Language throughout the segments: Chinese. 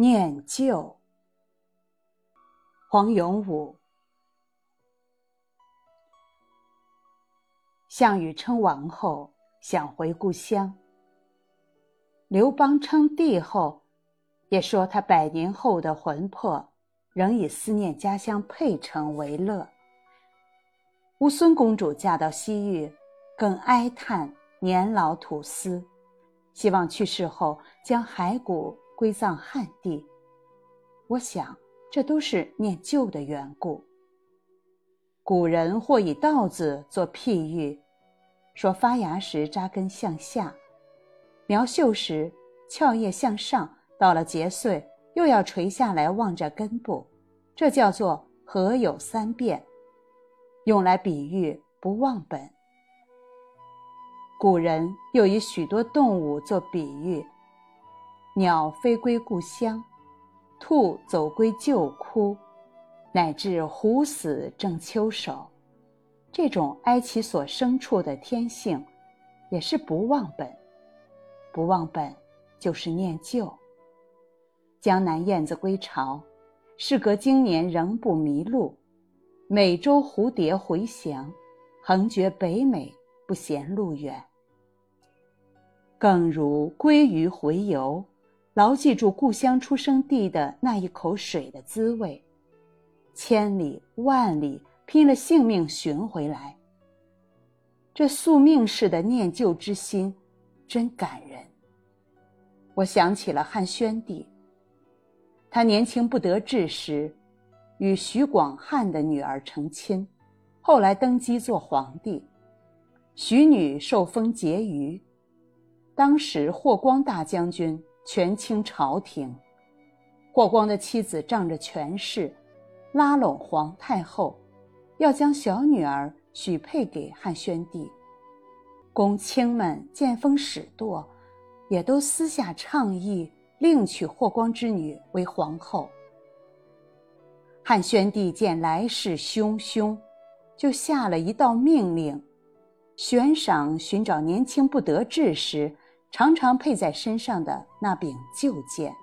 念旧。黄永武。项羽称王后，想回故乡。刘邦称帝后，也说他百年后的魂魄仍以思念家乡沛城为乐。乌孙公主嫁到西域，更哀叹年老土司，希望去世后将骸骨归葬汉地。我想，这都是念旧的缘故。古人或以稻子做譬喻。说发芽时扎根向下，苗秀时翘叶向上，到了结穗又要垂下来望着根部，这叫做合有三变，用来比喻不忘本。古人又以许多动物做比喻：鸟飞归故乡，兔走归旧窟，乃至虎死正秋首。这种哀其所生处的天性，也是不忘本。不忘本，就是念旧。江南燕子归巢，事隔经年仍不迷路；美洲蝴蝶回翔，横绝北美不嫌路远。更如鲑鱼回游，牢记住故乡出生地的那一口水的滋味，千里万里。拼了性命寻回来，这宿命式的念旧之心，真感人。我想起了汉宣帝。他年轻不得志时，与徐广汉的女儿成亲，后来登基做皇帝。徐女受封婕妤，当时霍光大将军权倾朝廷，霍光的妻子仗着权势，拉拢皇太后。要将小女儿许配给汉宣帝，公卿们见风使舵，也都私下倡议另娶霍光之女为皇后。汉宣帝见来势汹汹，就下了一道命令：悬赏寻找年轻不得志时常常佩在身上的那柄旧剑，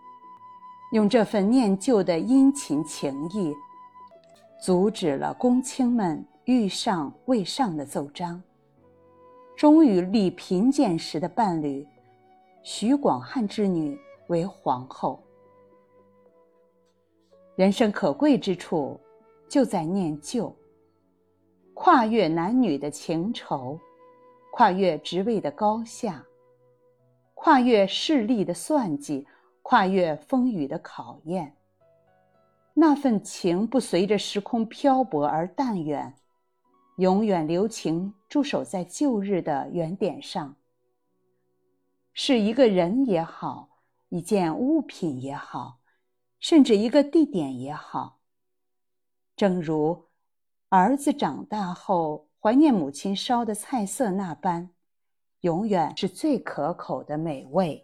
用这份念旧的殷勤情谊。阻止了公卿们欲上未上的奏章，终于立贫贱时的伴侣徐广汉之女为皇后。人生可贵之处，就在念旧。跨越男女的情仇，跨越职位的高下，跨越势力的算计，跨越风雨的考验。那份情不随着时空漂泊而淡远，永远留情驻守在旧日的原点上。是一个人也好，一件物品也好，甚至一个地点也好。正如儿子长大后怀念母亲烧的菜色那般，永远是最可口的美味。